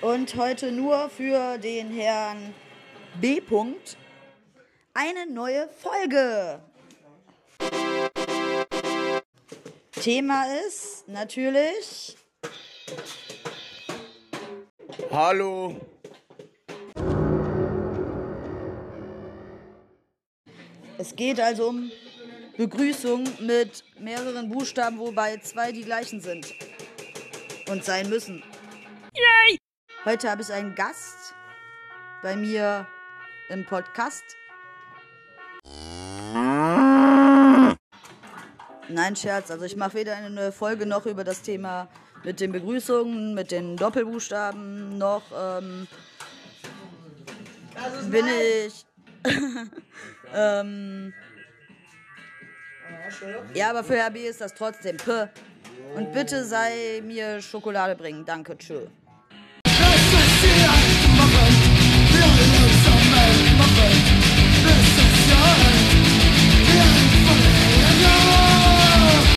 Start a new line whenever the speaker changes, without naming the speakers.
Und heute nur für den Herrn B. -Punkt eine neue Folge. Thema ist natürlich.
Hallo.
Es geht also um Begrüßung mit mehreren Buchstaben, wobei zwei die gleichen sind und sein müssen. Heute habe ich einen Gast bei mir im Podcast. Nein, Scherz. Also ich mache weder eine Folge noch über das Thema mit den Begrüßungen, mit den Doppelbuchstaben, noch ähm, bin ich. ähm, ja, aber für Herr B ist das trotzdem P. Und bitte sei mir Schokolade bringen. Danke, tschö.